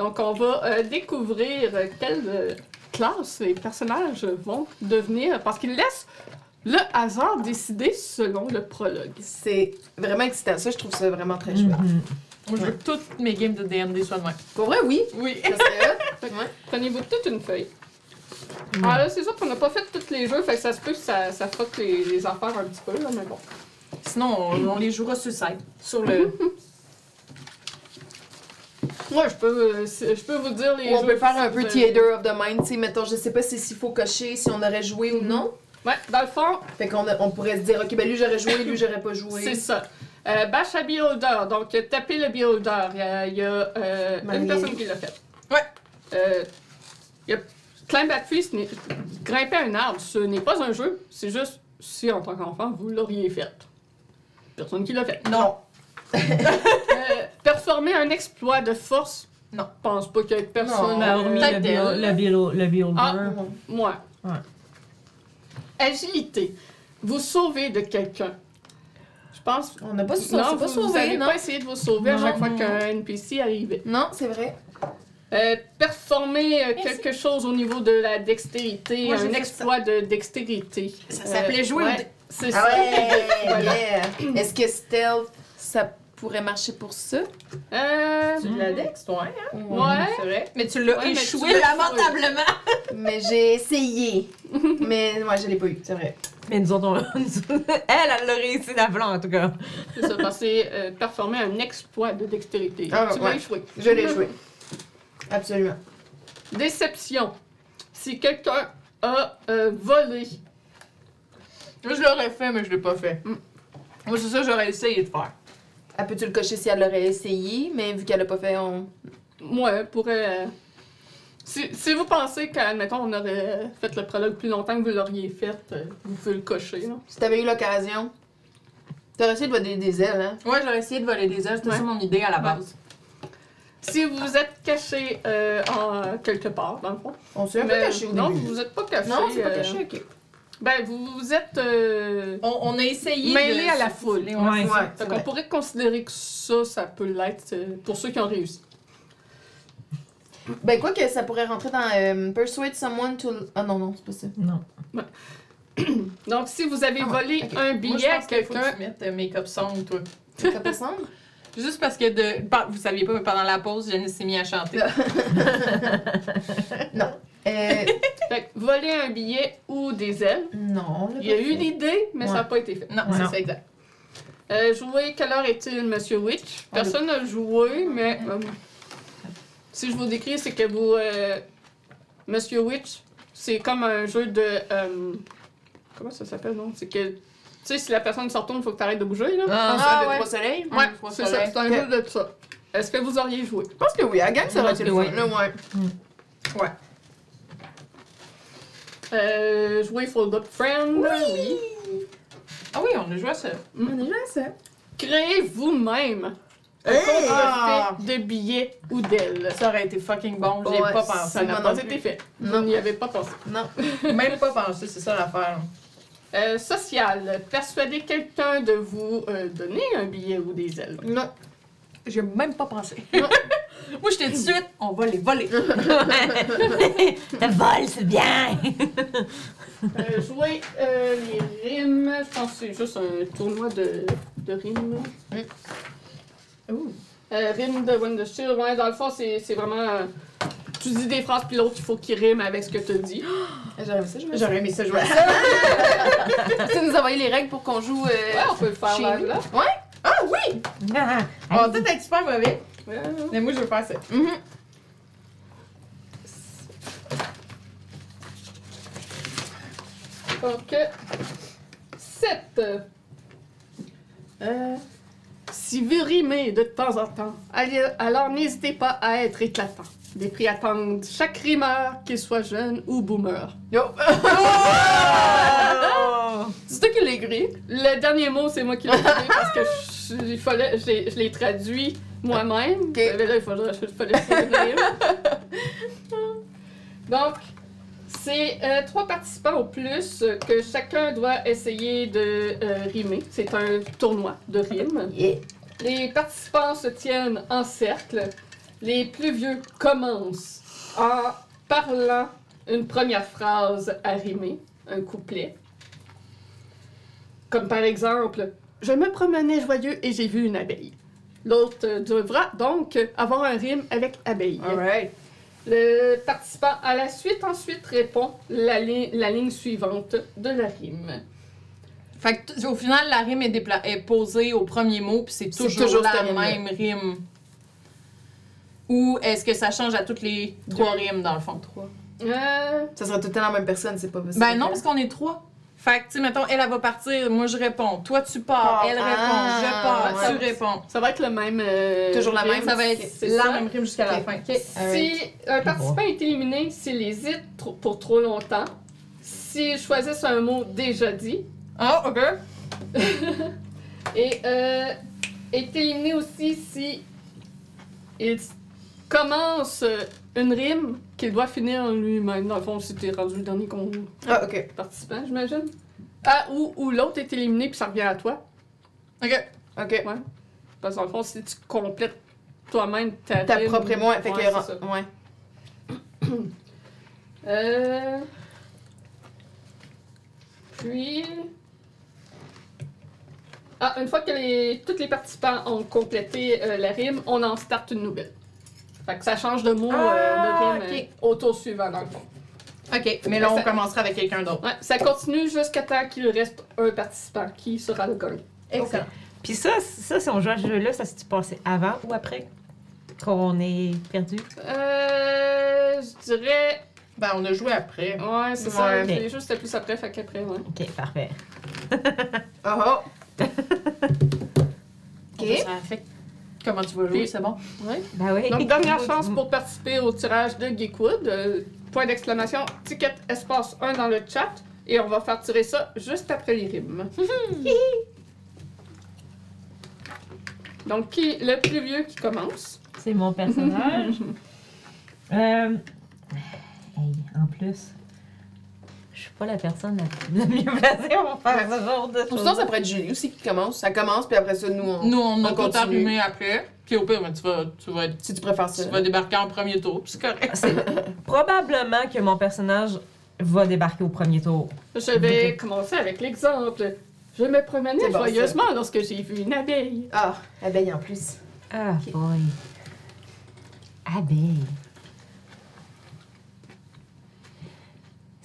Donc, on va euh, découvrir euh, quelle euh, classe les personnages vont devenir parce qu'ils laissent le hasard décider selon le prologue. C'est vraiment excitant. Ça, je trouve ça vraiment très chouette. Mhm. Moi, je veux que toutes mes games de DMD soient de même. Pour vrai, oui. Oui. Ouais. Prenez-vous toute une feuille. Mm. Ah là, c'est sûr qu'on n'a pas fait tous les jeux, fait que ça se peut que ça, ça fuck les, les affaires un petit peu, là, mais bon. Sinon, on, on les jouera sur le site. Sur le. Moi, je peux, euh, je peux vous dire les Ou on peut faire un peu theater of the mind, tu sais, mettons, je sais pas si s'il faut cocher, si on aurait joué ou non. Ouais, dans le fond, Fait qu'on a- on pourrait se dire, ok, ben lui j'aurais joué, lui j'aurais pas joué. c'est ça. Euh, bash à Beholder, donc euh, tapez le Beholder. Il y a, il y a, euh, une personne qui l'a fait. Ouais. Euh, il y a Climb a Tree, grimper un arbre, ce n'est pas un jeu, c'est juste si en tant qu'enfant vous l'auriez fait. Personne qui l'a fait. Non. Euh, performer un exploit de force, Non. Je pense pas qu'il y ait personne. Non, hormis le, bio, le, bio, le. Ah. Moi. Ouais. Agilité. Vous sauvez de quelqu'un. Je pense. On n'a pas, su- non, pas vous, sauvé, pas essayé de vous sauver à Non, chaque fois qu'un NPC arrivait. Non, c'est vrai. Euh, performer euh, Merci. quelque chose au niveau de la dextérité, Moi, j'ai un exploit de dextérité. Ça Euh, s'appelait jouer ouais, C'est Ah ça. ouais, Voilà. yeah. Est-ce que stealth, ça pourrait marcher pour ça? Euh, Tu la dex, toi, hein? ouais. C'est vrai. Mais tu l'as Ouais, échoué l'as lamentablement. Mais j'ai essayé. Mais ouais, je l'ai pas eu, c'est vrai. Mais nous autres, on... elle, elle l'a réussi d'appelant, en tout cas. C'est ça, parce que c'est euh, performer un exploit de dextérité. Ah, tu l'as ouais. échoué. Je l'ai joué. Absolument. Déception. Si quelqu'un a euh, volé, Moi, je l'aurais fait, mais je l'ai pas fait. Mm. Moi, c'est ça que j'aurais essayé de faire. Elle peut-tu le cocher si elle l'aurait essayé, mais vu qu'elle l'a pas fait, on. moi, pourrait. euh, Si, si vous pensez qu'admettons, on aurait fait le prologue plus longtemps que vous l'auriez fait, euh, vous pouvez le cocher. Là. Si t'avais eu l'occasion, t'aurais essayé de voler des ailes, hein? Ouais, j'aurais essayé de voler des ailes. C'était Ouais. ça mon idée à la base. Si vous êtes caché euh, en quelque part, dans le fond. On s'est un peu Mais- caché au non, début. vous êtes pas caché. Non, c'est pas euh, caché, ok. Ben, vous, vous êtes euh, On, on a essayé mêlé de à la foule. Ouais. Ouais, qu'on vrai. pourrait considérer que ça, ça peut l'être euh, pour ceux qui ont réussi. Ben, quoi que ça pourrait rentrer dans euh, Persuade someone to. Ah non, non, c'est pas ça. Non. Donc, si vous avez Ah volé un Moi, je billet à faut que quelqu'un, tu mettes make-up song, toi. C'est pas ensemble? Juste parce que, de, vous saviez pas, mais pendant la pause, Janice s'est mis à chanter. non. Euh, fait que voler un billet ou des ailes, non, il y a eu l'idée, mais ça n'a Ouais. pas été fait. Non, Ouais. c'est ça, exact. Euh, jouer, quelle heure est-il, Monsieur Witch? Personne n'a joué, mais euh, si je vous décris, c'est que vous. euh, Monsieur Witch, c'est comme un jeu de. euh, comment ça s'appelle, non? C'est que. Tu sais, si la personne se retourne, il faut que tu arrêtes de bouger, là. Ah, Ah, ça, ouais. de trois soleils? ouais, trois c'est ça. soleils. C'est un Ok. jeu de ça. Est-ce que vous auriez joué? Je pense que oui, à la gang, ça aurait été le Oui. fun, ouais. Ouais. Euh, jouer Fold Up Friend? Oui. Ah oui, on a joué à ça. On est là, ça. Créez vous-même un Hey! contrefait de billets ou d'ailes. Ça aurait été fucking bon, j'y ai Ouais, pas Ça pensé. n'a moi pas non été fait. Non. Vous n'y avez pas pensé. Non. Même pas pensé, c'est ça l'affaire. Euh, social. Persuader quelqu'un de vous euh, donner un billet ou des ailes. Non. J'ai même pas pensé. Non. Moi, j'étais tout de suite, on va les voler. Le vol, c'est bien! Euh, jouer euh, les rimes. Je pense que c'est juste un tournoi de, de rimes. Ouh. Euh, rimes de Shield. Ouais, dans le fond, c'est c'est vraiment. euh, tu dis des phrases, puis l'autre, il faut qu'il rime avec ce que tu dis. J'aurais aimé ça, je me J'aurais aimé ça jouer à ça. Tu nous envoyer les règles pour qu'on joue. Ouais, Euh... on peut le faire nous. là. Ah oui! Ah, On va peut-être être super mauvais, Ouais, ouais. Mais moi, je veux faire ça. mhm. Donc, 7. Euh, si vous rimez de temps en temps, alors n'hésitez pas à être éclatant. Des prix attendent chaque rimeur, qu'il soit jeune ou boomer. Yo. Oh! C'est toi qui l'as écrit. Le dernier mot, c'est moi qui l'ai trouvé parce que je, il fallait, je l'ai- je l'ai traduit moi-même. Mais là, il faudrait, il fallait. Donc, c'est euh, trois participants au plus que chacun doit essayer de euh, rimer. C'est un tournoi de rimes. Yeah. Les participants se tiennent en cercle les plus vieux commencent en parlant une première phrase à rimer, un couplet. Comme par exemple, Je me promenais joyeux et j'ai vu une abeille. L'autre devra donc avoir un rime avec abeille. Le participant à la suite ensuite répond la, li- la ligne suivante de la rime. Fait que t- au final, la rime est, posée au premier mot, puis c'est toujours, toujours la même rime. Ou est-ce que ça change à toutes les trois rimes, dans le fond? Euh, Ça serait tout le temps la même personne, c'est pas possible. Ben non, parce qu'on est trois. Fait que, tu sais, mettons, elle, elle va partir, moi je réponds. Toi, tu pars, Ah, elle ah, répond, je pars, ouais. tu réponds. ça va être le même. euh, Toujours la rime. même. Ça va être la ça? même rime jusqu'à la fin. Si un participant est éliminé s'il hésite trop- pour trop longtemps, s'il choisit un mot déjà dit, Oh, ok. et euh, est éliminé aussi si il commence euh, une rime qu'il doit finir lui-même. Dans le fond, si t'es rendu le dernier con- Ah, ok. participant, j'imagine. Ah, ou, ou l'autre est éliminé puis ça revient à toi. Ok. Ok. Parce que dans le fond, si tu complètes toi-même ta, Ta rime- propre émoi. Fait Ouais, que. c'est ça. Ouais. Euh... Puis... Ah, une fois que les... tous les participants ont complété euh, la rime, on en starte une nouvelle. Fait que ça change de mot, euh, Ah, de rime ok. euh, au tour suivant, dans le fond. Ok, mais là, on Ça- commencera avec quelqu'un d'autre. Ouais, ça continue jusqu'à temps qu'il reste un participant qui sera le gagnant. Excellent. Puis ça, ça, si on joue à ce jeu-là, ça s'est passé avant ou après qu'on est perdu? Euh... Je dirais... Ben, on a joué après. Ouais, c'est Ouais. ça. Ok. C'est juste plus après, fait qu'après, ouais. Ok, parfait. Oh oh. Ok. Ok. Ça affecte comment tu vas jouer, c'est bon? Ben oui. Donc, dernière chance pour participer au tirage de Geekwood. Euh, point d'exclamation, ticket espace 1 dans le chat. Et on va faire tirer ça juste après les rimes. Donc, qui, le plus vieux qui commence? C'est mon personnage. euh... Hey, en plus, pas la personne la, la mieux placée pour faire ce genre de choses. ça, ça pourrait être Julie aussi qui commence. Ça commence, puis après ça, nous, on. Nous, on a On allumé après. Puis au pire, ben, tu, vas, tu, vas, Si tu préfères ça. tu vas débarquer en premier tour, puis c'est correct. C'est probablement que mon personnage va débarquer au premier tour. Je vais commencer avec l'exemple. Je me promenais bon, joyeusement lorsque j'ai vu une abeille. Ah, abeille en plus. Ah, boy. Abeille.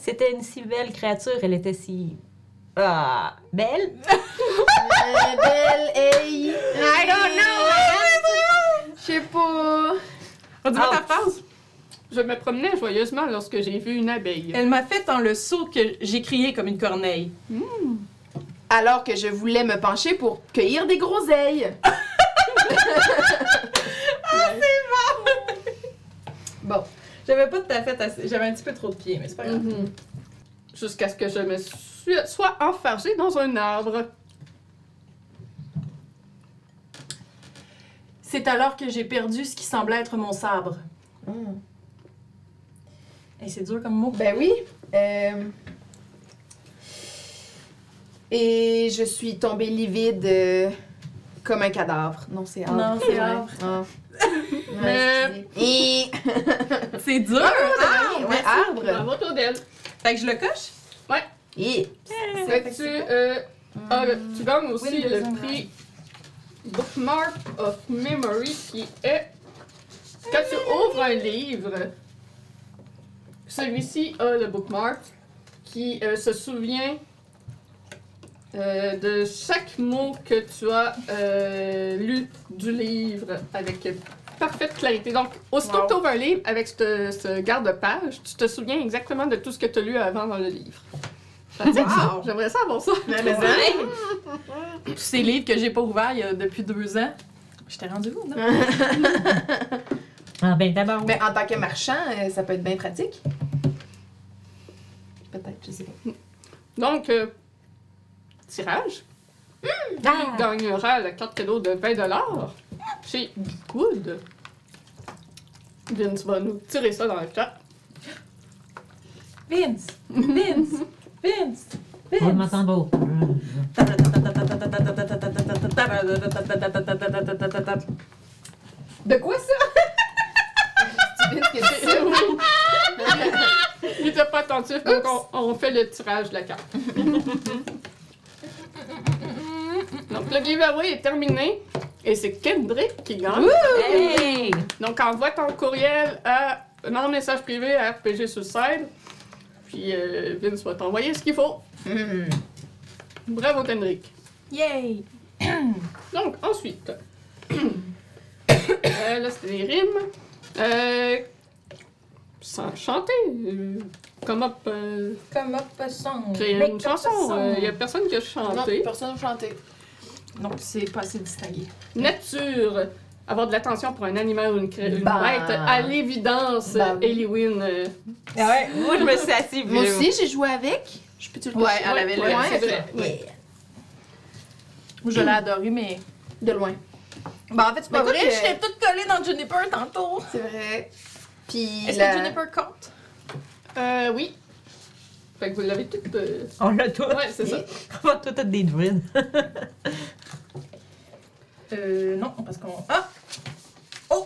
C'était une si belle créature, elle était si. Ah, belle? Euh, belle, hey. I don't know! Je sais pas. Redis-moi ta Ouch. phrase. Je me promenais joyeusement lorsque j'ai vu une abeille. Elle m'a fait dans le saut que j'ai crié comme une corneille. Alors que je voulais me pencher pour cueillir des groseilles. Bon. J'avais pas tout à fait assez. J'avais un petit peu trop de pieds, mais c'est pas grave. Mhm. Jusqu'à ce que je me suis, sois enfargée dans un arbre. C'est alors que j'ai perdu ce qui semblait être mon sabre. Et c'est dur comme mot. Ben oui. Euh, Et je suis tombée livide euh, comme un cadavre. Non, c'est arbre. Non, c'est arbre. Ah. Ouais, excusez. C'est dur! Ah, ouais, arbre. Bravo, Claudel. Fait que je le coche? Et Fait que tu, euh, ah, tu gagnes aussi Windows le prix Bookmark of Memory qui est quand tu ouvres un livre, celui-ci a le bookmark qui euh, se souvient euh, de chaque mot que tu as euh, lu du livre avec parfaite clarité. Donc, aussitôt Wow. que tu ouvres un livre avec ce, ce garde-page, tu te souviens exactement de tout ce que tu as lu avant dans le livre. Wow. J'aimerais ça avoir ça. Tous ces livres que j'ai pas ouverts il y a depuis deux ans. J'étais rendue où, non? Ah, ben d'abord. Ben, en tant que marchand, euh, ça peut être bien pratique. Peut-être, je sais pas. Donc, euh, tirage. Qui Ah! gagnera la carte cadeau de 20$ chez Geekwood. Vince va nous tirer ça dans le chat. Vince! Vince! Vince! Vince! De quoi ça? Il était pas attentif, donc on, on fait le tirage de la carte. donc le giveaway est terminé et c'est Kendrick qui gagne. Hey! Donc envoie ton courriel à non message privé à RPG Suicide. Puis euh, Vince va t'envoyer ce qu'il faut. Hmm. Bravo Kendrick. Yay! Donc ensuite, euh, là c'était des rimes. Euh, sans chanter. euh, Come up, euh, Comme up a song. créer une chanson. a. Il n'y a personne qui a Non, chanté. personne n'a chanté. Non, c'est pas assez distingué. Nature. Avoir de l'attention pour un animal ou une, une Bah. bête. À l'évidence, Bah Wynn. euh, Ah ouais, moi je me suis assise. Moi aussi, j'ai joué avec. Je peux te le Ouais, elle avait le- ouais, Ouais, c'est vrai. Moi, je l'ai adoré, mais. De loin. Bah, en fait, c'est pas vrai, t'ai toute collée dans Juniper tantôt. C'est vrai. Puis Est-ce la... que Juniper compte? Euh, oui. Fait que vous l'avez tout. euh, On l'a tout. Ouais, c'est ça. On va tout être des druides. Euh, non, parce qu'on. Ah! Oh!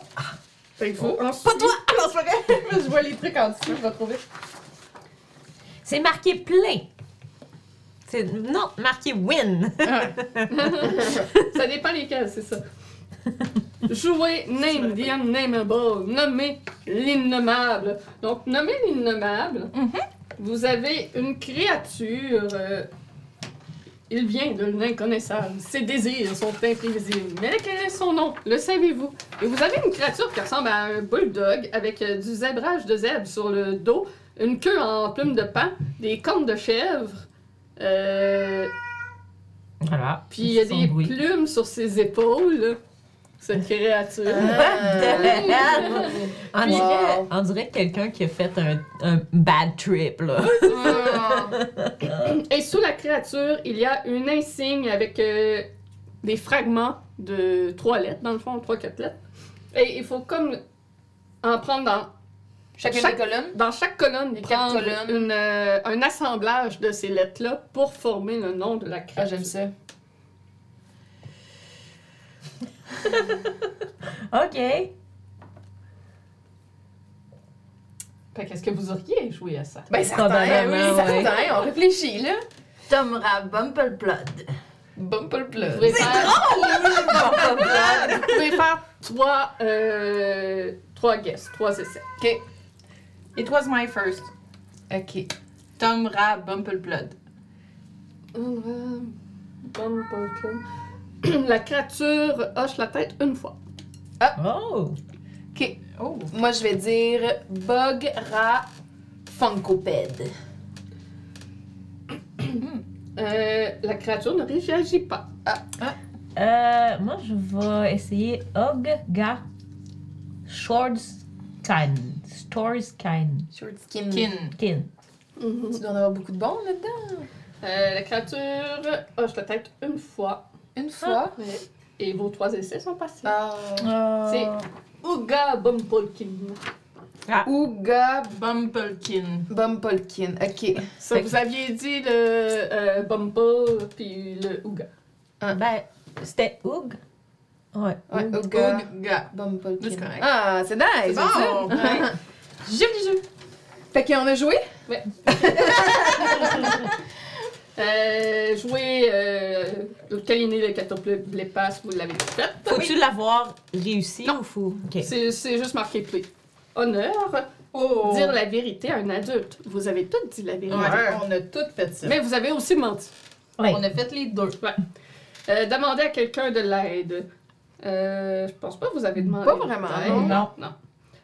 Fait que vous, ensuite- Pas toi! Non, c'est pas vrai! je vois les trucs en dessous, je vais trouver. C'est marqué plein. C'est non, marqué win. Ça dépend lesquels, c'est ça. Jouer Name the Unnameable. Nommer l'innommable. Donc, nommer l'innommable, Mhm. vous avez une créature. euh, il vient de l'inconnaissable. Ses désirs sont imprévisibles. Mais quel est son nom? Le savez-vous? Et vous avez une créature qui ressemble à un bulldog avec euh, du zébrage de zèbre sur le dos, une queue en plume de pain, des cornes de chèvre. Euh, Voilà. puis il y a des bruit. plumes sur ses épaules, cette créature. Ah. On dirait, Wow. on dirait quelqu'un qui a fait un, un bad trip, là. Et sous la créature, il y a une insigne avec euh, des fragments de trois lettres, dans le fond, trois, quatre lettres. Et il faut comme en prendre dans, Chacune Chaque- des colonnes. dans chaque colonne, quatre prendre colonnes. une, euh, un assemblage de ces lettres-là pour former le nom de la Ah, créature. j'aime ça. OK. Fait qu'est-ce que vous auriez joué à ça? Ben, certain, oui, ouais. certain. On réfléchit, là. Tomra plug. pouvez faire, Bumpleplod. vous pouvez faire trois, euh, trois guesses, trois essais. It was my first. Ok. Tomra Bumpleplod. La créature hoche la tête une fois. Oh! Ok. Oh. Moi, je vais dire Bug Ra Funkoped. Euh, la créature ne réagit pas. Euh, moi, je vais essayer Ogga Shortskind. Storskin. Short skin. Kin. Kin. Tu dois en avoir beaucoup de bons là-dedans. Euh, la créature hoche la tête une fois. Une fois. Et vos trois essais sont passés. Ah. C'est Ouga Bumpolkin. Ouga Bumplekin. Bumpolkin. Ok. Ça, Fait vous aviez dit le euh, Bumble puis le Ouga. Ben, c'était Oug. Ouais. Ouais, Oug. Ouga Ouga. Bumpolkin. C'est correct. Ah, c'est nice. C'est ça. bon. Ouais. Joli jeu. Fait qu'on a joué? Euh, jouer, euh, câliner le passes, vous l'avez fait. Faut-tu l'avoir réussi Non. ou faut. OK. C'est c'est juste marqué play. Honneur, Oh. dire la vérité à un adulte. Vous avez tout dit la vérité. Ouais, on a toutes fait ça. Mais vous avez aussi menti. Ouais. On a fait les deux. Euh, demander à quelqu'un de l'aide. Euh, je pense pas que vous avez demandé. Pas vraiment, non. non.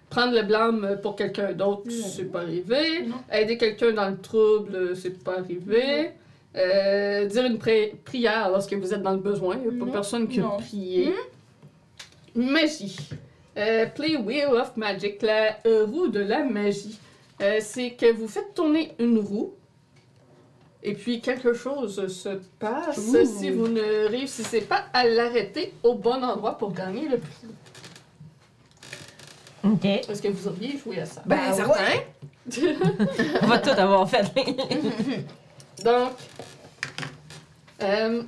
Prendre le blâme pour quelqu'un d'autre, c'est pas arrivé. Aider quelqu'un dans le trouble, c'est pas arrivé. Euh, dire une pri- prière lorsque vous êtes dans le besoin. Il n'y a pas Non. personne qui a prié. Magie. Euh, play Wheel of Magic, la euh, roue de la magie. Euh, c'est que vous faites tourner une roue et puis quelque chose se passe Ouh. si vous ne réussissez pas à l'arrêter au bon endroit pour gagner le prix. OK. Est-ce que vous auriez joué à ça? Ben, Ben, certain. On va tout avoir fait. Donc, euh,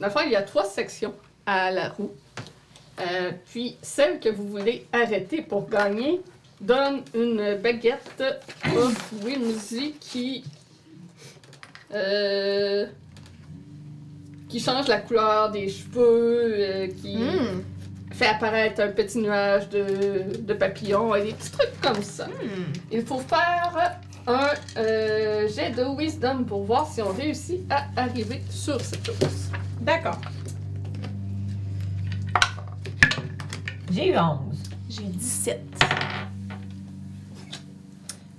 dans le fond, il y a trois sections à la roue. Euh, puis celle que vous voulez arrêter pour gagner donne une baguette of whimsy qui. euh, qui change la couleur des cheveux, euh, qui Hmm. fait apparaître un petit nuage de, de papillons et des petits trucs comme ça. Hmm. Il faut faire un euh, jet de wisdom pour voir si on réussit à arriver sur cette chose. D'accord. J'ai eu 11. J'ai 17.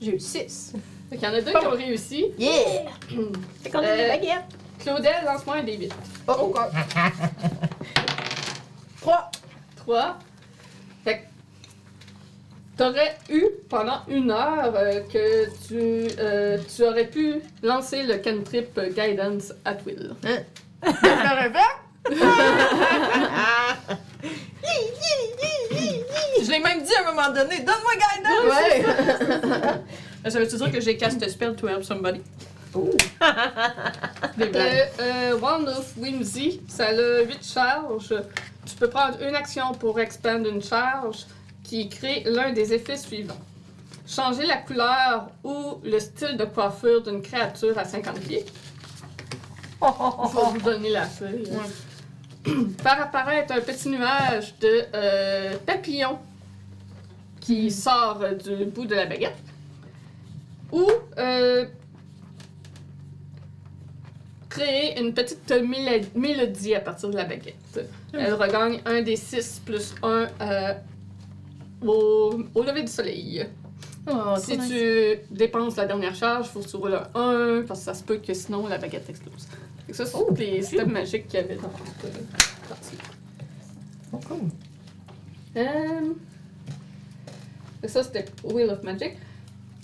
J'ai eu 6. Fait qu'il y en a deux qui ont réussi. Yeah! Fait qu'on a Euh, des baguettes. Claudel, lance-moi un des 8. Oh, oh. 3. 3. T'aurais eu pendant une heure euh, que tu, euh, tu aurais pu lancer le cantrip Guidance at Will. Je l'ai même dit à un moment donné, donne-moi guidance! Ouais! Ça veut-tu dire que j'ai cast a spell to help somebody? Des blagues. Euh, Wand of Whimsy, ça a 8 charges. Tu peux prendre une action pour expand une charge qui crée l'un des effets suivants. Changer la couleur ou le style de coiffure d'une créature à 50 pieds. Je vais vous donner la feuille. Faire apparaître un petit nuage de euh, papillons qui sort euh, du bout de la baguette. Ou euh, créer une petite mélodie à partir de la baguette. Elle regagne un des 6 plus 1 au, au lever du soleil. Oh, si nice. tu dépenses la dernière charge, il faut que tu roules un 1 parce que ça se peut que sinon la baguette explose. Que ça, c'est Oh, les systèmes magiques qu'il y avait dans cette partie. Oh, cool. Euh, ça, c'était Wheel of Magic.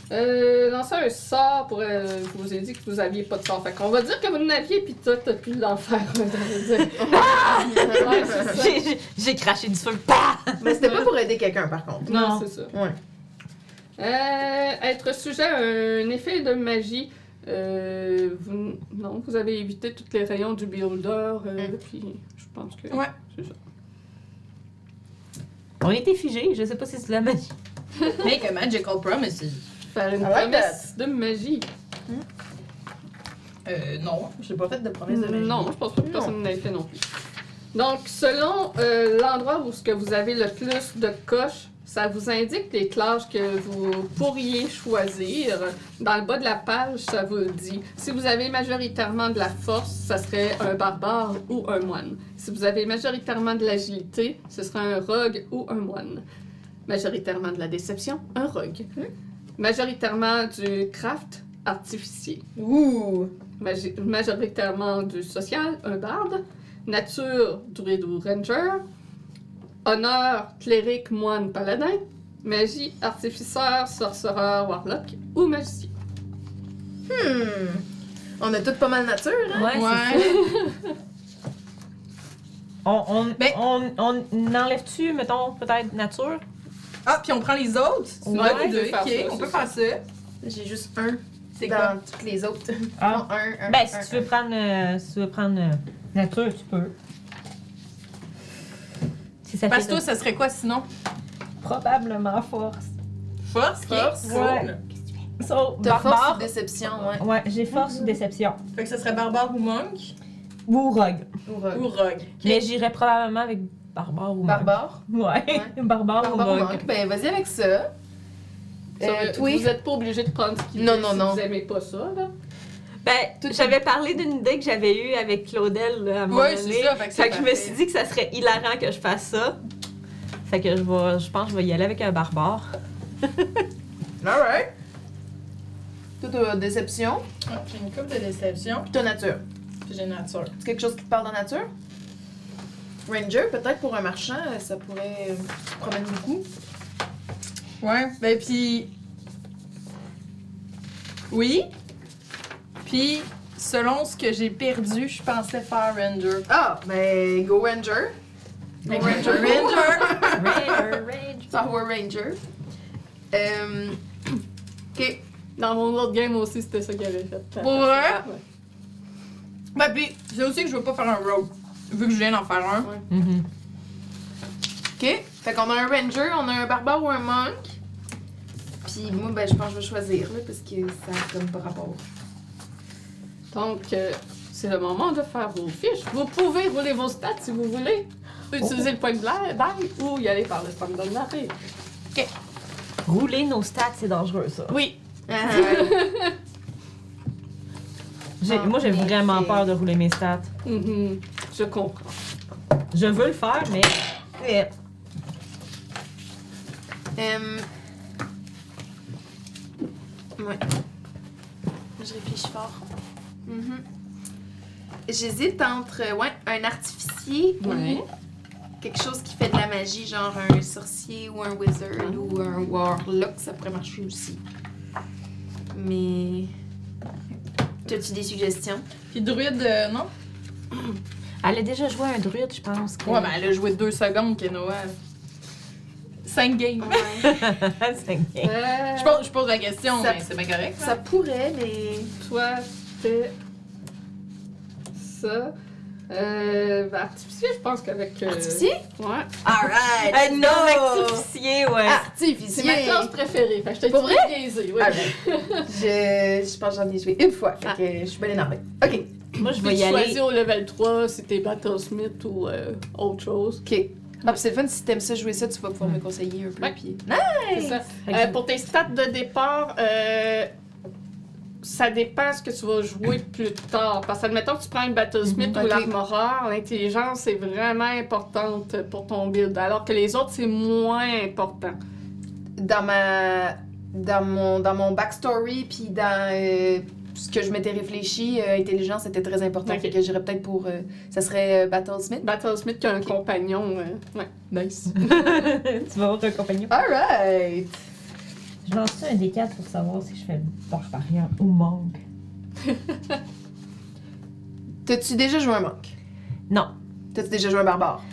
Euh, lancer un sort pour. euh, je vous ai dit que vous aviez pas de sort. Fait qu'on va dire que vous n'aviez, puis toi, t'as pu l'en faire. Ouais, ça. J'ai- j'ai- J'ai craché du feu. Pah! Mais c'était pas pour aider quelqu'un, par contre. Non, Non. c'est ça. Ouais. Euh, être sujet à un effet de magie. Euh, vous, non, vous avez évité tous les rayons du builder. euh, Puis je pense que. Ouais. C'est ça. On était figés, je sais pas si c'est de la magie. Make a magical promises. Faire une I like promesse de magie. Euh, non, j'ai pas fait de promesse de magie. Non, je pense pas que personne n'avait fait non plus. Donc, selon euh, l'endroit où ce que vous avez le plus de coches, ça vous indique les classes que vous pourriez choisir. Dans le bas de la page, ça vous le dit. Si vous avez majoritairement de la force, ça serait un barbare ou un moine. Si vous avez majoritairement de l'agilité, ce serait un rogue ou un moine. Majoritairement de la déception, un rogue. Majoritairement du craft, artificier. Ouh! Majoritairement du social, un barde. Nature, druide ou ranger. Honneur, cléric, moine, paladin. Magie, artificeur, sorcereur, warlock ou magicien. Hmm. On a toutes pas mal nature, hein? Ouais. On, on, Ben- on, on enlève-tu, mettons, peut-être nature? Ah, puis on prend les autres? C'est une Ouais, bonne on peut idée. faire Ok, ça, on c'est peut ça. faire ça. J'ai juste un C'est dans quoi? toutes les autres. Ah. Non, un, un. Ben, un, si tu un. veux prendre, euh, si tu veux prendre euh, nature, tu peux. Si ça Parce que fait toi, ça serait quoi sinon? probablement force. Force? Force. Cool. Ouais. So, T'as force ou barbare. déception, ouais. Ouais, j'ai force ou déception. Fait que ça serait barbare ou monk? Ou rogue. Ou rogue. Ou rogue. Mais j'irais probablement avec barbare ou. Barbare. Ouais, barbare, Barbare ou monk. Ben, vas-y avec ça. Ça, Euh? Vous n'êtes pas obligé de prendre ce qu'il Non, non, si non. vous aimez pas ça. Là. Ben, j'avais parlé d'une idée que j'avais eue avec Claudel là, à un moment Ouais, donné. c'est ça. Fait que, Fait que je me suis dit que ça serait hilarant que je fasse ça. Fait que je vais, je pense que je vais y aller avec un barbare. Alright. Toi, t'as déception? J'ai une coupe de déception. Puis t'as nature. Puis j'ai nature. C'est quelque chose qui te parle de nature? Ranger, peut-être pour un marchand, euh, ça pourrait. euh, se promène beaucoup. Ouais. Ben, puis. Oui. Puis, selon ce que j'ai perdu, je pensais faire Ranger. Ah, ben, go Ranger. Go Ranger. Ranger! Ranger, Rage. Power Ranger. Euh. Ok. Dans mon autre game aussi, c'était ça qu'il avait fait. Pour vrai? Ouais. Ben, puis, c'est aussi que je veux pas faire un rogue. Vu que je viens d'en faire un? Mhm. Ok. Fait qu'on a un ranger, on a un barbare ou un monk. Puis moi, ben, je pense que je vais choisir, là, parce que ça a comme pas rapport. Donc, euh, c'est le moment de faire vos fiches. Vous pouvez rouler vos stats si vous voulez. Vous pouvez utiliser le point de bail ou y aller par le standard d'arrêt. Rouler nos stats, c'est dangereux, ça. Oui. J'ai- Ah, moi, j'ai vraiment peur de rouler mes stats. Mhm. Je comprends. Je veux le faire, mais. Eh, Euh... Ouais. Je réfléchis fort. Mhm. J'hésite entre ouais, un artificier Ouais. ou quelque chose qui fait de la magie, genre un sorcier ou un wizard ou un warlock, ça pourrait marcher aussi. Mais. T'as-tu des suggestions? Puis druide, euh, non? Elle a déjà joué à un druide, je pense. que- Ouais, mais elle a joué deux secondes, Kenoa. 5 games. C'est bien. Euh, Je pose, je pose la question, Ça- mais c'est bien correct. Ça pourrait, mais. Toi, fais ça. Euh, ben, artificier, je pense qu'avec. euh, Artificier? Ouais. Alright! Un homme artificier, ouais. Artificier! C'est ma classe préférée. Fait que je t'ai Pour dit biaisé, oui. Alright. je, je pense que j'en ai joué une fois, fait Ah. que je suis bien énervée. Ok. Moi, je vais y choisis aller. au level 3 si t'es Battlesmith ou euh, autre chose. Ok. Ah, puis c'est le fun, si t'aimes ça jouer ça, tu vas pouvoir me conseiller un peu. Ouais. Puis... C'est ça. Euh, pour tes stats de départ, euh, ça dépend ce que tu vas jouer plus tard. Parce que, admettons que tu prends une Battlesmith Mhm. ou Ok. l'Armoreur, l'intelligence est vraiment importante pour ton build, alors que les autres, c'est moins important. Dans ma. Dans mon, dans mon backstory, puis dans euh, ce que je m'étais réfléchi, euh, intelligence était très important. Ok. Fait que j'irais peut-être pour. euh, ça serait euh, Battlesmith. Battlesmith qui a un compagnon, euh, ouais. Nice. tu vas avoir un compagnon. Alright! Je lance un D4 pour savoir si je fais barbarian ou monk. T'as-tu déjà joué un monk? Non, T'as-tu déjà joué un barbare?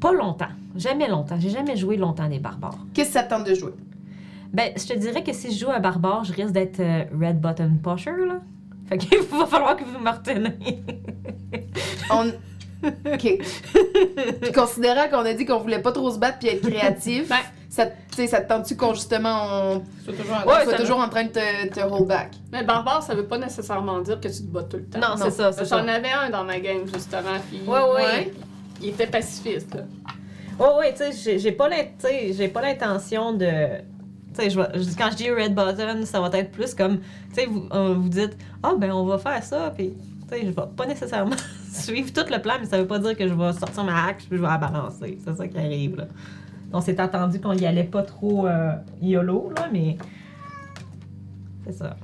pas longtemps. Jamais longtemps. J'ai jamais joué longtemps des barbares. Qu'est-ce que ça te tente de jouer? Ben, je te dirais que si je joue un barbare, je risque d'être euh, Red Button Pusher, là. Fait qu'il va falloir que vous me reteniez. On. Ok. Puis considérant qu'on a dit qu'on voulait pas trop se battre puis être créatif, Ben. ça, tu sais, ça te tente-tu qu'on justement on C'est toujours soit ça toujours en train de te, te hold back? Mais barbare, ça veut pas nécessairement dire que tu te bats tout le temps. Non, c'est ça, c'est ça. J'en avais un dans ma game, justement. Puis, Ouais, ouais. Il était pacifiste. là. Oh, ouais, l'in- tu sais, j'ai pas l'intention de. Sais, quand je dis Red Button, ça va être plus comme. Tu sais, vous, euh, vous dites, ah, ben, on va faire ça, puis. Tu sais, je vais pas nécessairement suivre tout le plan, mais ça veut pas dire que je vais sortir ma hache puis je vais la balancer. C'est ça qui arrive, là. On s'est attendu qu'on y allait pas trop euh, YOLO, là, mais. C'est ça.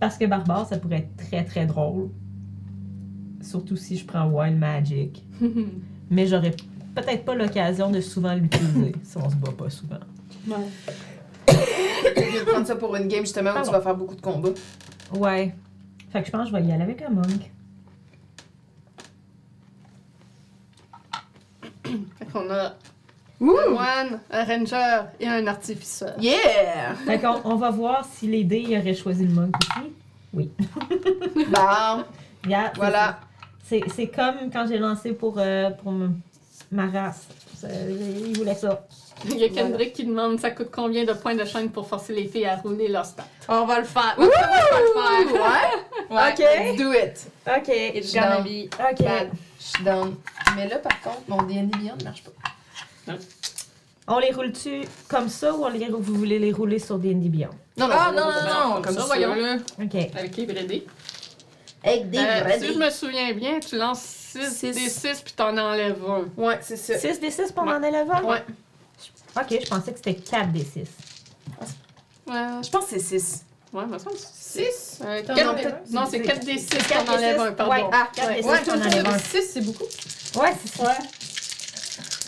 Parce que Barbare, ça pourrait être très très drôle. Surtout si je prends Wild Magic. Mais j'aurais peut-être pas l'occasion de souvent l'utiliser si on se bat pas souvent. Je vais prendre ça pour une game justement où Pardon. tu vas faire beaucoup de combats. Ouais. Fait que je pense que je vais y aller avec un monk. Fait qu'on a un Ouh! moine, un ranger et un artificeur. Yeah! Fait qu'on on va voir si les dés ils auraient choisi le monk aussi. Bon, Regarde, c'est- voilà. C'est comme quand j'ai lancé pour, euh, pour ma race. Ils voulaient ça. Il y a Kendrick qui demande ça coûte combien de points de chaîne pour forcer les filles à rouler leur. On va le faire. On va le faire. Ouais? Ouais. Ok. Let's do it! Ok. It's Je gonna down. be. Ok. Bad. Je suis down. Mais là, par contre, mon D&D Beyond ne marche pas. On les roule-tu comme ça ou on les, vous voulez les rouler sur D&D Beyond? Non, Ah non, faire non, non, comme ça. voyons-le. Ok. Avec les vrais dés. Avec des Euh, vrais si je me souviens bien, tu lances 6 Six. des 6 puis t'en enlèves un. Ouais, c'est ça. 6 des 6 pour Ouais. en élève un? Ouais. Ok, je pensais que c'était 4 des 6. Ouais, Je pense que c'est 6. ouais, me semble. 6? Euh, non, c'est 4 des 6 quatre t'en des enlèves six. un, pardon. Ouais. Ah, 4 des 6 Ouais, qu'on en enlève un. 6, c'est beaucoup. Ouais, c'est ça.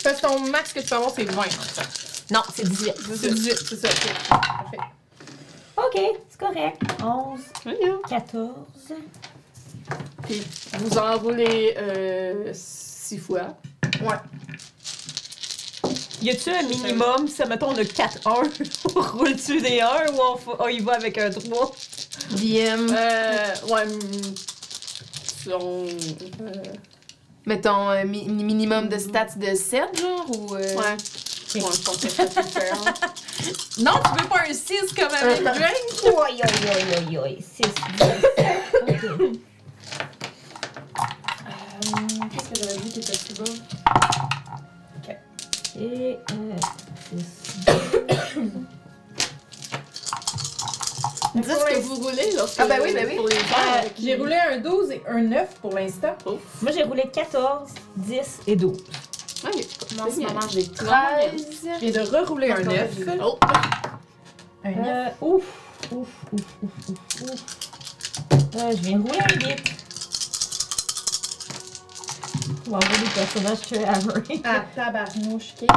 Parce que ton max que tu peux avoir, c'est 20. en fait. Non, c'est 18. C'est 18, c'est ça. ok. Parfait. Ok, c'est correct. 11, Voyons. 14. Vous enroulez 6 fois. Ouais. Y a-tu un minimum, si mettons on a 4 1, on roule-tu des 1 ou on, fa- on y va avec un 3? DM. Euh, ouais. mm, on- euh, Mettons, un mi- minimum de stats de 7, genre, ou... euh, Ouais. Ouais, je pense que ça peut faire. Non, tu veux pas un 6 comme avec Euh, Drake? Oi, oi, oi, oi, oi. 6, 10. Ok. Qu'est-ce que j'avais vu qui était plus bas? Et. Euh, 6. Dites ce que vous roulez lorsque Ah, ben oui, ben oui. pour les Euh. J'ai roulé un 12 et un 9 pour l'instant. Moi, j'ai roulé 14, 10 et 12. Ok, Moi, en ce moment, j'ai Non, 13. Je viens de rerouler un 9. Oh, Un 9. Euh, ouf, ouf, ouf, ouf, ouf, ouf. Euh, je viens de rouler un 8. On va envoyer des personnages à Ray. Ah, tabarnouche, ok.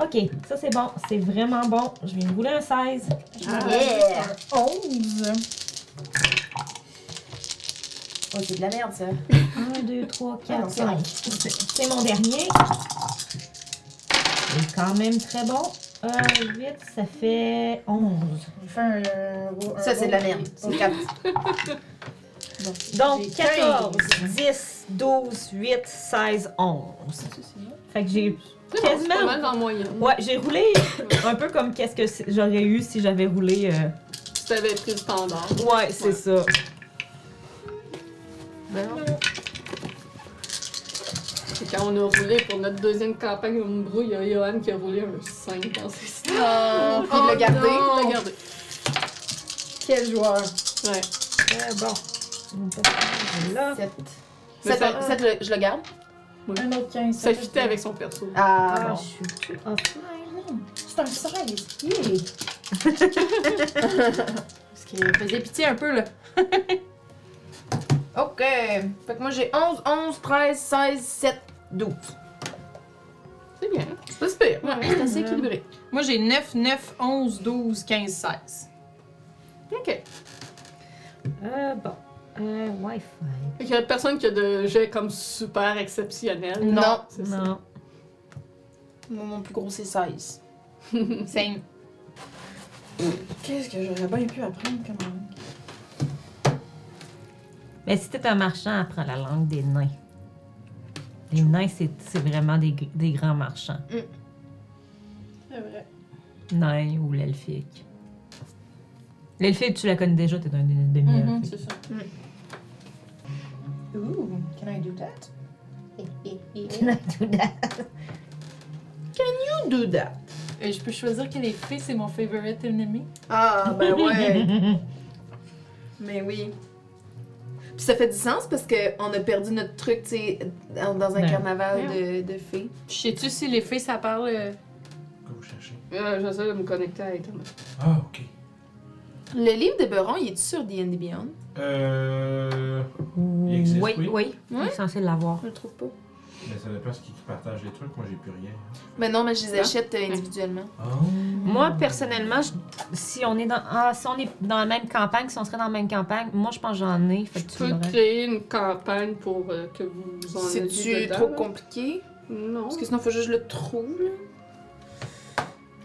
Ok, ça c'est bon, c'est vraiment bon. Je viens de rouler un 16. Ah, Yeah. un 11. Oh, c'est de la merde, ça. 1, 2, 3, Ah, non, 4, cinq. 5. C'est mon dernier. C'est quand même très bon. Euh, 8, ça fait 11. J'ai fait un. un Ça, c'est de la merde. C'est 4. Donc J'ai 14, 10, 12, 8, 16, 11. Fait que j'ai. c'est bon, c'est Quasiment. pas mal dans la moyenne. Ouais, j'ai roulé un peu comme qu'est-ce que j'aurais eu si j'avais roulé. euh, Tu t'avais pris le standard. Ouais, c'est Ouais. ça. Et quand on a roulé pour notre deuxième campagne au Mbro, il y a Johan qui a roulé un 5 dans ses stats. Oh, puis de le garder. non, de le garder. Quel joueur? Ouais. Euh, bon. Là. 7. Mais 7, ça- je le garde? Un autre 15. Ça fitait avec son perso. Ah, Ah, bon. je suis. C'est un 16. Yeah. Parce qu'il faisait pitié un peu, là. OK. Fait que moi, j'ai 11, 11, 13, 16, 7, 12. C'est bien. C'est pas super. Ouais, c'est assez équilibré. Moi, j'ai 9, 9, 11, 12, 15, 16. Ok. Euh, bon. Euh, Wi-Fi. Qu'il y a personne qui a de jet comme super exceptionnel. Non. Non. Moi, mon plus gros, c'est 16. Same. Qu'est-ce que j'aurais bien pu apprendre comme langue? Mais si t'es un marchand, apprends la langue des nains. Les nains, c'est c'est vraiment des, des grands marchands. C'est vrai. Nains ou l'elfique. L'elfique, tu la connais déjà, t'es un demi-elfe. Mhm, c'est ça. Ooh, can I do that? You do that? Et je peux choisir que les fées, c'est mon favorite enemy? Ah, ben ouais. Mais oui. Puis ça fait du sens parce qu'on a perdu notre truc, tu sais, dans dans un Ben, carnaval de, de fées. Sais-tu si les fées, ça parle... euh, vous cherchez? Euh, J'essaie de me connecter à Internet. Ah, ok. Le livre de Beron, il est sur D&D Beyond? Euh. Il existe, oui, oui. oui. Il est censé l'avoir. Je le trouve pas. Mais ça dépend ce qui qui partage les trucs. Moi, j'ai plus rien. Mais non, mais je les Ah. achète euh, individuellement. Oh. Moi, personnellement, je- si on est dans ah, si on est dans la même campagne, si on serait dans la même campagne, moi, je pense que j'en ai. Fait Je que tu peux l'aurais. créer une campagne pour euh, que vous en ayez C'est-tu trop là? compliqué? Non. Parce que sinon, faut juste que je le trouve, là.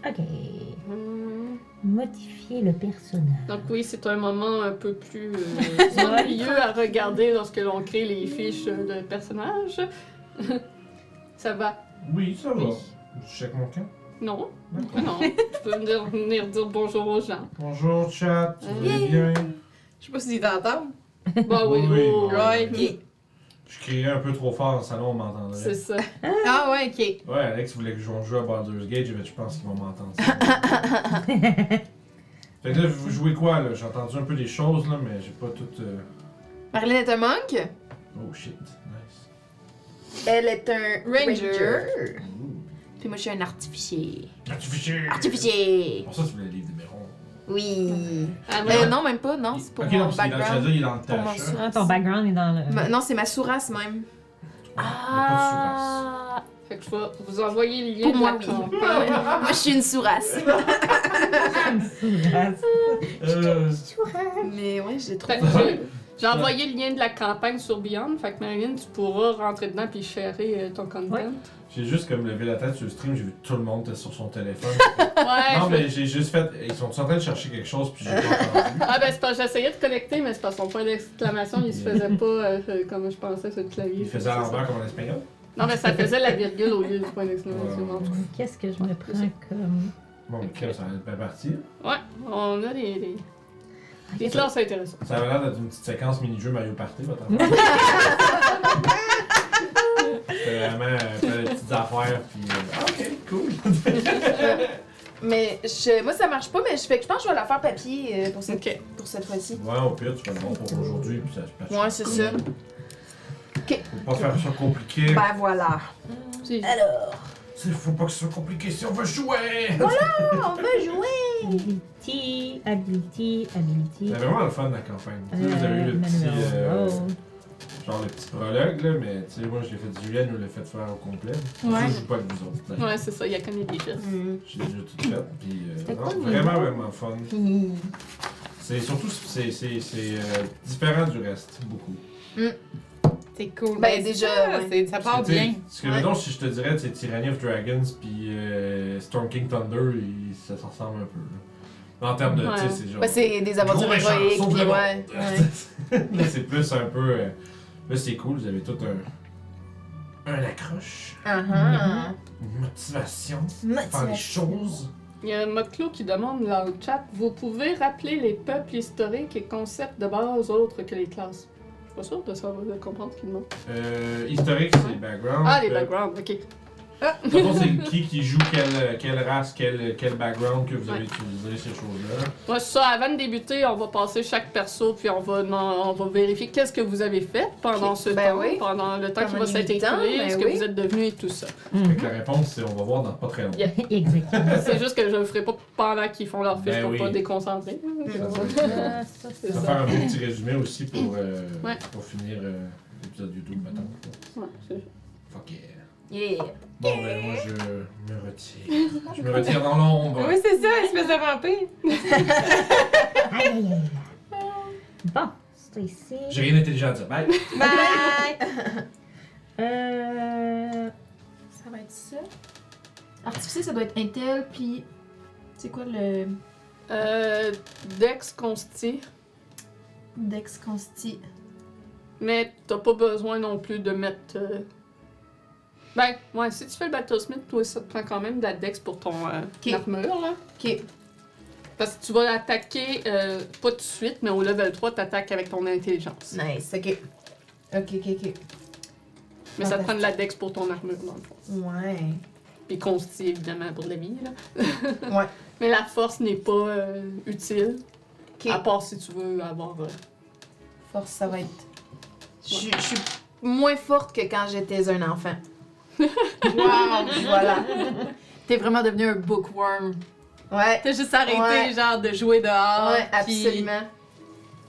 Ok. Modifier le personnage. Donc oui, c'est un moment un peu plus euh, ennuyeux à regarder lorsque l'on crée les fiches de personnages. Ça va? Oui, ça va. Oui. Je check mon camp. Non, non. tu peux venir, venir dire bonjour aux gens. Bonjour, chat. Vous allez bien? Je sais pas si t'entends. Bah oui, Oui. Je criais un peu trop fort dans le salon, on m'entendrait. c'est ça. Ah ouais, ok. Ouais, Alex voulait que je joue à Baldur's Gate, je pense qu'ils vont m'entendre. fait que là, vous jouez quoi, là? J'ai entendu un peu des choses, là, mais j'ai pas tout... euh, Marilyn est un monk? Oh, shit. Nice. Elle est un Ranger. Puis moi, je suis un artificier. Artificier! Artificier! Pour ça, tu voulais le livre de. Oui. Ah, Euh, mais non, même pas, non. C'est pour ok, non, mon est dans- background. j'allais dire, il est dans le Pour mon tâche. sou- Ah, ton background est dans le. Ma- non, c'est ma sourasse même. Ah! Fait que je vais vous envoyer le lien Pour de moi, la oui. campagne. moi, je suis une sourasse. Euh, Mais ouais, j'ai trop Fait que j'ai- J'ai envoyé le lien de la campagne sur Beyond, fait que Marilyn, tu pourras rentrer dedans puis sharer euh, ton content. Ouais. J'ai juste comme levé la tête sur le stream, j'ai vu tout le monde était sur son téléphone. Ouais, non, mais j'ai juste fait. Ils sont en train de chercher quelque chose, puis j'ai pas entendu. Ah ben c'est pas, j'essayais de connecter, mais c'est pas son point d'exclamation, il se faisait pas euh, comme je pensais sur le clavier. Il faisait à l'envers comme en espagnol? Non mais ça faisait la virgule au lieu du point d'exclamation. Ouais. en tout Qu'est-ce que je me prends comme. Bon, mais crème, ça va être parti. Ouais, on a des, des, des classes intéressantes. Ça avait l'air d'être une petite séquence mini-jeu Mario Party, votre. C'était vraiment plein de petites affaires, puis. euh, ah, ok, cool. Mais je, moi, ça marche pas, mais je, fais que je pense que je vais la faire papier euh, pour, cette, Ok. pour cette fois-ci. Ouais, au pire, tu vas le bon pour aujourd'hui, puis ça se passe. Ouais, c'est ça. Faut pas faire ça compliqué. Ben voilà. C'est- Alors, C'est- Faut pas que ce soit compliqué si on veut jouer! on va jouer! Ability, ability, ability. C'était vraiment le fun la campagne. Tu sais, vous avez eu le petit. euh, Oh. Genre le petit prologue, là, mais tu sais, moi je l'ai fait Julien nous l'a fait faire au complet. Ouais. Je joue pas avec vous autres. Ben, Ouais, c'est ça, il y a comme des gestes. Hmm. J'ai déjà tout fait, puis euh, non, vraiment, vraiment fun. C'est surtout, c'est c'est- c'est, euh, différent du reste, beaucoup. C'est cool. Ben, c'est déjà, ça, ouais. c'est- ça part bien. Ce que Ouais. mettons, si je te dirais, c'est Tyranny of Dragons puis euh, Storm King Thunder, ils- ça s'en ressemble un peu. Là. En termes de, tu sais, Ouais. c'est genre. Ben, c'est des aventures héroïques, puis ouais. c'est plus un peu. euh, là, c'est cool, vous avez tout un. Un accroche, Uh-huh. une motivation, faire les choses. Il y a Moclo qui demande dans le chat Vous pouvez rappeler les peuples historiques et concepts de base autres que les classes? Je suis pas sûre de savoir de comprendre ce qu'il demande. Euh, historique, c'est les backgrounds. Ah, les backgrounds, ok. Mettons, c'est qui qui joue quelle, quelle race, quel, quel background que vous avez Ouais. utilisé, ces choses-là. Ouais, c'est ça, avant de débuter, on va passer chaque perso, puis on va, non, on va vérifier qu'est-ce que vous avez fait pendant Ok. ce Ben temps, oui. pendant le temps qui va un s'être écoulé, ben ce que oui. vous êtes devenu et tout ça. Fait que la réponse, c'est on va voir dans pas très longtemps. Yeah. Exactement. C'est juste que je le ferai pas pendant qu'ils font leur fiche Ben pour oui. pas déconcentrer. Ça va être- Ah, ça, c'est faire un petit résumé aussi pour, euh, Ouais. pour finir euh, l'épisode YouTube, maintenant. Ouais, c'est- Fuck yeah. Yeah. Bon, ben moi, je me retire. Je me retire dans l'ombre. Oui, c'est ça, espèce de vampire. Aïe, aïe, aïe. Bon, c'est ici. J'ai rien d'intelligent à dire. Bye. Bye! Euh. ça va être ça. Artificier, ça doit être Intel, puis. C'est quoi le. Euh, Dex Consti, Dex Consti. mais t'as pas besoin non plus de mettre. euh, Ben, ouais, si tu fais le Battlesmith, toi, ça te prend quand même de la Dex pour ton euh, armure, là. Ok. Parce que tu vas attaquer, euh, pas tout de suite, mais au level 3, t'attaques avec ton intelligence. Nice, ok. Ok, ok, ok. Mais ça te prend de la Dex pour ton armure, dans le fond. Ouais. Puis Consti, évidemment, pour la vie, là. Ouais. Mais la force n'est pas euh, utile, Ok. à part si tu veux avoir... Force, ça va être. Je suis moins forte que quand j'étais un enfant. Wow! Voilà. T'es vraiment devenu un bookworm. Ouais. T'as juste arrêté, Ouais. genre, de jouer dehors. ouais, puis- absolument.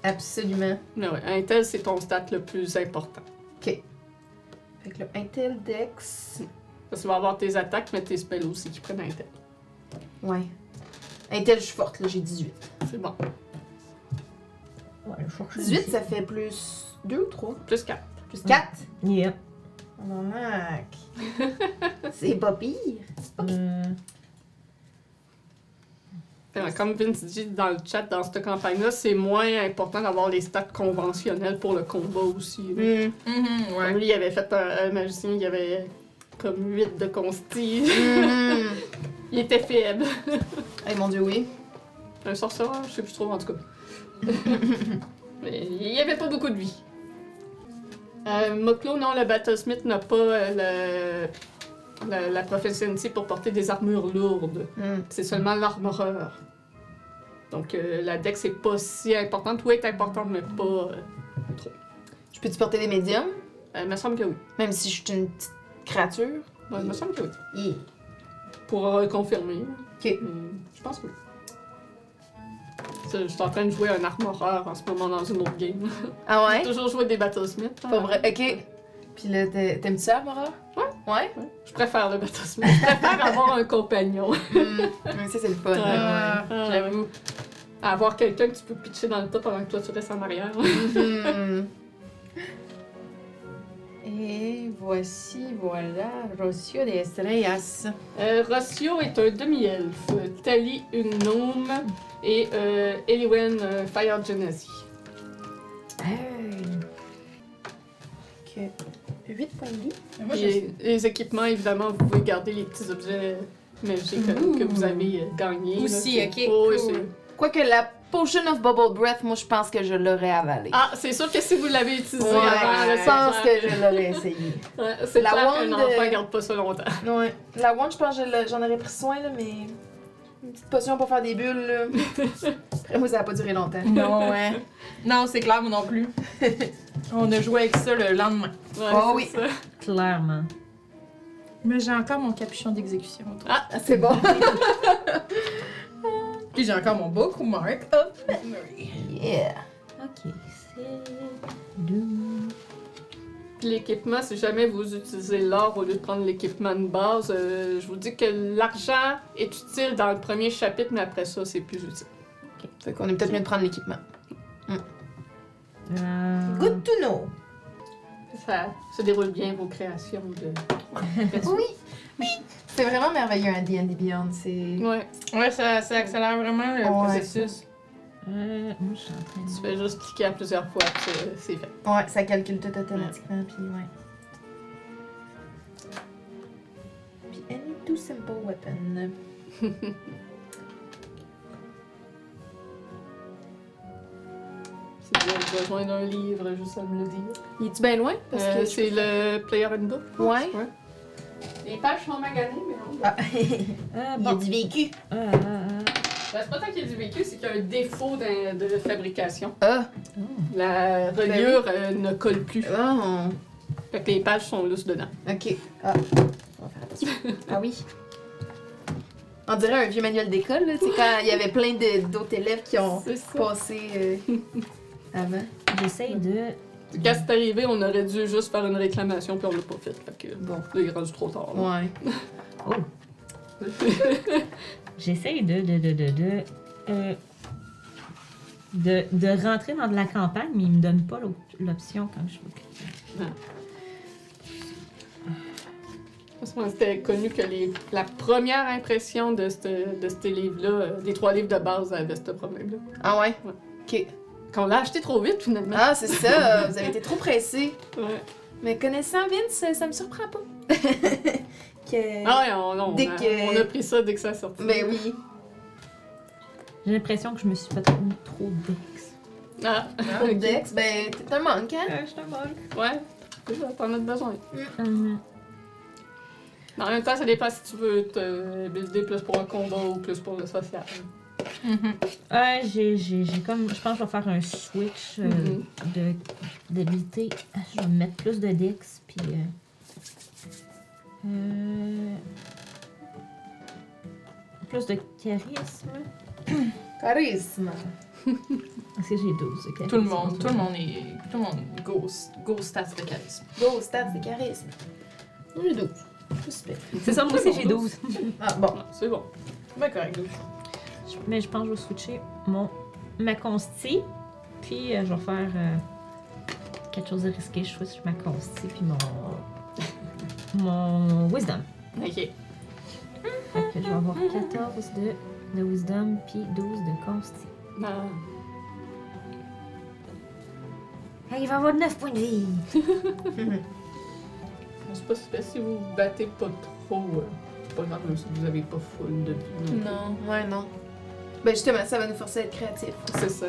Absolument. Mais ouais, Intel, c'est ton stat le plus important. Fait que le Intel Dex. Parce que tu vas avoir tes attaques, mais tes spells aussi qui prennent Intel. Ouais. Intel, je suis forte, là, j'ai 18. C'est bon. Ouais, je cherche 18, ça fait plus 2 ou 3 Plus 4. Plus 4 Oh, Mac. C'est pas pire. Euh, Comme Vince dit dans le chat, dans cette campagne-là, c'est moins important d'avoir les stats conventionnels pour le combat aussi. là. Mm. Mhm, Comme lui, il avait fait un, un magicien, il avait comme 8 de consti. Mm. il était faible. Eh mon dieu, oui. Un sorcereur, je sais plus trop en tout cas. Mais il y avait pas beaucoup de vie. Euh, Moklo, non, le Battlesmith n'a pas euh, le- la, la professionnalité pour porter des armures lourdes. Mm. C'est seulement l'armoreur. Donc euh, la dex est pas si importante. Oui, elle est importante, mais pas euh, trop. Je peux-tu porter des médiums? Il me semble que oui. Même si je suis une petite créature? Ouais, il me semble que oui. Yeah. Pour confirmer. Ok. Mais je pense que oui. Je suis en train de jouer un armoreur en ce moment dans une autre game. Ah J'ai ouais? toujours joué des Battlesmith. Pas vrai? Ok. Puis là, t'aimes-tu ça, Mara? Ouais. Ouais? Je préfère le Battlesmith. Je préfère avoir un compagnon. Mm. Ouais, ça, c'est le fun. J'avoue. avoir quelqu'un que tu peux pitcher dans le tas pendant que toi tu restes en arrière. Et voici, voilà, Rocio de Estrellas. Euh, Rossio est un demi-elfe, Tali une gnome et euh, Eliwen euh, Fire Genasi. Ok. 8 points de vie. Moi, Et les équipements, évidemment, vous pouvez garder les petits objets magiques que, que vous avez euh, gagnés. là. Aussi, C'est- ok, Oh, cool. c'est- Quoique la Potion of Bubble Breath, moi je pense que je l'aurais avalée. Ah, c'est sûr que si vous l'avez utilisé ouais, avant, je c'est pense que je l'aurais essayé. Ouais, c'est La clair wand enfant garde pas ça longtemps. Ouais. La wand, je pense que j'en aurais pris soin, là, mais. Une petite potion pour faire des bulles, là. Après, moi, ça a pas duré longtemps. Non, ouais. Non, c'est clair, moi non plus. On a joué avec ça le lendemain. Ouais, Oh oui. ça. Clairement. Mais j'ai encore mon capuchon d'exécution. Ah, c'est bon. Puis j'ai encore mon bookmark of memory. Yeah. Ok, c'est. Deux. Puis l'équipement, si jamais vous utilisez l'or au lieu de prendre l'équipement de base, euh, je vous dis que l'argent est utile dans le premier chapitre, mais après ça, c'est plus utile. Fait qu'on est peut-être mieux de prendre l'équipement. Euh, Good to know. Ça se déroule bien vos créations de. Oui. Oui. C'est vraiment merveilleux un D&D Beyond. C'est. Ouais, Ouais, ça, ça accélère vraiment le Ouais. processus. euh, moi, je suis en train de. tu fais juste cliquer à plusieurs fois, c'est- c'est fait. Ouais, ça calcule tout automatiquement, puis ouais. Puis any too simple weapon. Avez besoin d'un livre, juste à me le dire. Il est-tu bien loin? Parce Euh, que c'est le Player Handbook. Ouais. Les pages sont maganées, Ah, Ah, il y a du vécu. Ah, ah, ah. Ben, c'est pas tant qu'il y a du vécu, c'est qu'il y a un défaut de fabrication. Ah. La reliure euh, ne colle plus. Oh. Fait que les pages sont lousses dedans. Ok. Ah. On va faire attention. ah oui. On dirait un vieux manuel d'école, là. Tu sais, quand il y avait plein de- d'autres élèves qui ont passé euh, avant. J'essaye de. Quand c'est arrivé, on aurait dû juste faire une réclamation, puis on l'a pas fait. Fait que, bon, là, il est rendu trop tard. là. Ouais. J'essaye de. de. de. de. de, euh, de, de rentrer dans de la campagne, mais il me donne pas l'op- l'option quand je veux cliquer. Parce que C'était connu que les, la première impression de ce de ce livre-là, euh, des trois livres de base, avait ce problème-là. Ah ouais? Ouais. Ok. Qu'on l'a acheté trop vite, finalement. Ah, c'est ça. Vous avez été trop pressés. Ouais. Mais connaissant Vince, ça me surprend pas. que... Ah ouais, on, on, Dès a, que- on a pris ça dès que ça a sorti. Ben oui. J'ai l'impression que je me suis fait trop, trop d'ex. Ah, Un Dex, ben t'es un manque, hein? je te manque. ouais. T'en as besoin. Mhm. Mais en même temps, ça dépend si tu veux te builder plus pour un combat ou plus pour le social. Mhm. Ouais, j'ai, j'ai, j'ai comme. Je pense que je vais faire un switch euh, Mhm. de, d'habilité. Je vais mettre plus de dex, puis. Euh, euh, plus de charisme. Charisme. Est-ce que j'ai 12 ok. Tout le monde, tout le monde est. Tout le monde go, go stats de charisme. Go, stats de charisme. J'ai 12. Pas super. C'est ça, moi aussi j'ai 12. Ah bon. Ah, c'est bon. Ben correct, douze. Mais je pense que je vais switcher mon, ma consti, puis euh, je vais faire euh, quelque chose de risqué. Je switch ma consti, puis mon. Mon wisdom. Ok. Fait que je vais avoir 14 de, de wisdom, puis 12 de consti. Ah. Hey, il va avoir 9 points de vie. C'est pas super si vous vous battez pas trop. euh, c'est pas grave même si vous avez pas full de vie. non ouais, non. Ben justement, ça va nous forcer à être créatifs. C'est ça.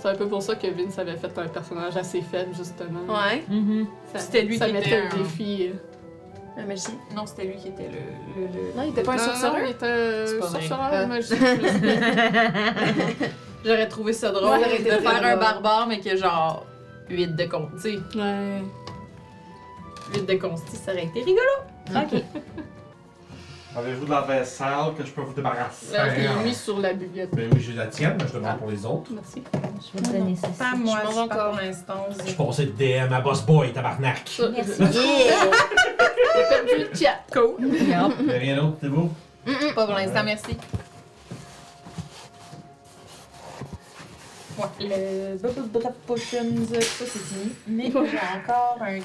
C'est un peu pour ça que Vince avait fait un personnage assez faible, justement. Ouais. Mhm. Ça- C'était lui ça qui mettait était le un- défi. euh. La magie. Non, c'était lui qui était le. le, le- Non, il était pas un sorcereur? il était un vrai. sorcereur Ah. J'aurais trouvé ça drôle Ouais, de faire un barbare, mais que genre 8 de sais, ouais. 8 de consti, ça aurait été rigolo. Ok. Avez-vous de la vaisselle que je peux vous débarrasser? Là, je l'ai mis sur la bibliothèque. Ben oui, j'ai la tienne, mais je demande pour les autres. Merci. Je vais te donner ça. Pas moi, je je mange encore. l'instant. Je suis passé de DM à Boss Boy, tabarnak. Merci. je- J'ai perdu le chat. Cool. Rien d'autre, c'est beau? Pas pour l'instant, merci. Ouais, le Bubble Potions, ça c'est fini. Mais j'ai encore un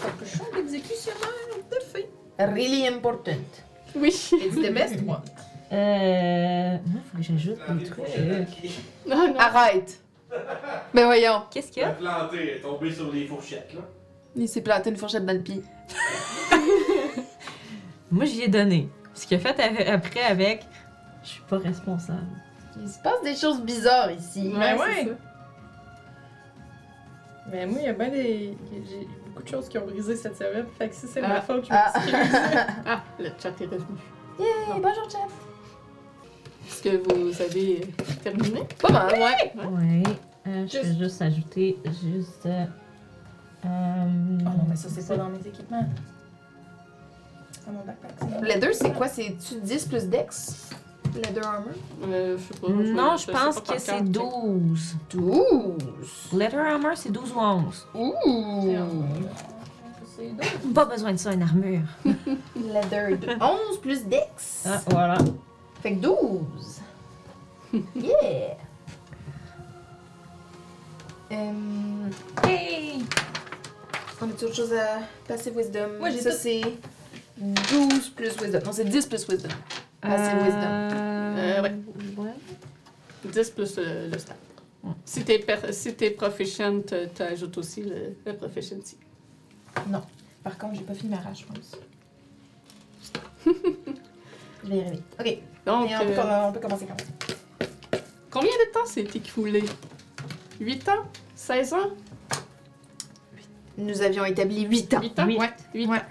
capuchon d'exécutionnaire de fée. Really important. Oui. It's the best one. Euh. Moi, faut que j'ajoute des trucs. Non, non. Arrête. Ben voyons. Qu'est-ce qu'il y a? plantée est tombée sur les fourchettes, là. Il s'est planté une fourchette dans le pied. Moi, j'y ai donné. Ce qu'il a fait après avec, je suis pas responsable. Il se passe des choses bizarres ici. Ben c'est ouais. ça. Mais moi, il y a bien des. J'ai beaucoup de choses qui ont brisé cette semaine. Fait que si c'est Ah. ma faute, je Ah. m'excuse. Ah, le chat est revenu. Yay, bonjour chat. Est-ce que vous avez euh, terminé? Pas mal, ouais. Ouais. Euh, je Juste- vais juste ajouter juste. Euh, Oh non, mais ça, c'est pas dans mes équipements. C'est dans mon backpack. dans- Leather, c'est quoi? C'est-tu 10 plus Dex? Leather armor? Euh, je sais pas. Non, je pense que c'est cœur. 12. 12. Letter Armor, c'est 12 ou 11. Ouh. C'est. Pas besoin de ça, une armure. Leather de 11 plus Dex. Ah, voilà. Fait que 12. Yeah. Euh, Hey! on a-tu autre chose à passer Wisdom? Moi, j'ai Ça, tout. c'est 12 plus Wisdom. Non, c'est 10 plus Wisdom. Passer Wisdom. Euh, ouais. ouais. 10 plus le, le stat. Ouais. Si t'es per- si t'es proficient, euh, t'ajoutes aussi le, le proficiency. Par contre, j'ai pas fini ma rage, je pense. je vais y arriver. Ok. Donc, Et on, peut, euh, on peut commencer quand même. combien de temps s'est écoulé? 8 ans? 16 ans? Nous avions établi 8 ans. 8 ans? Oui. Ouais. 8 Ouais. ans.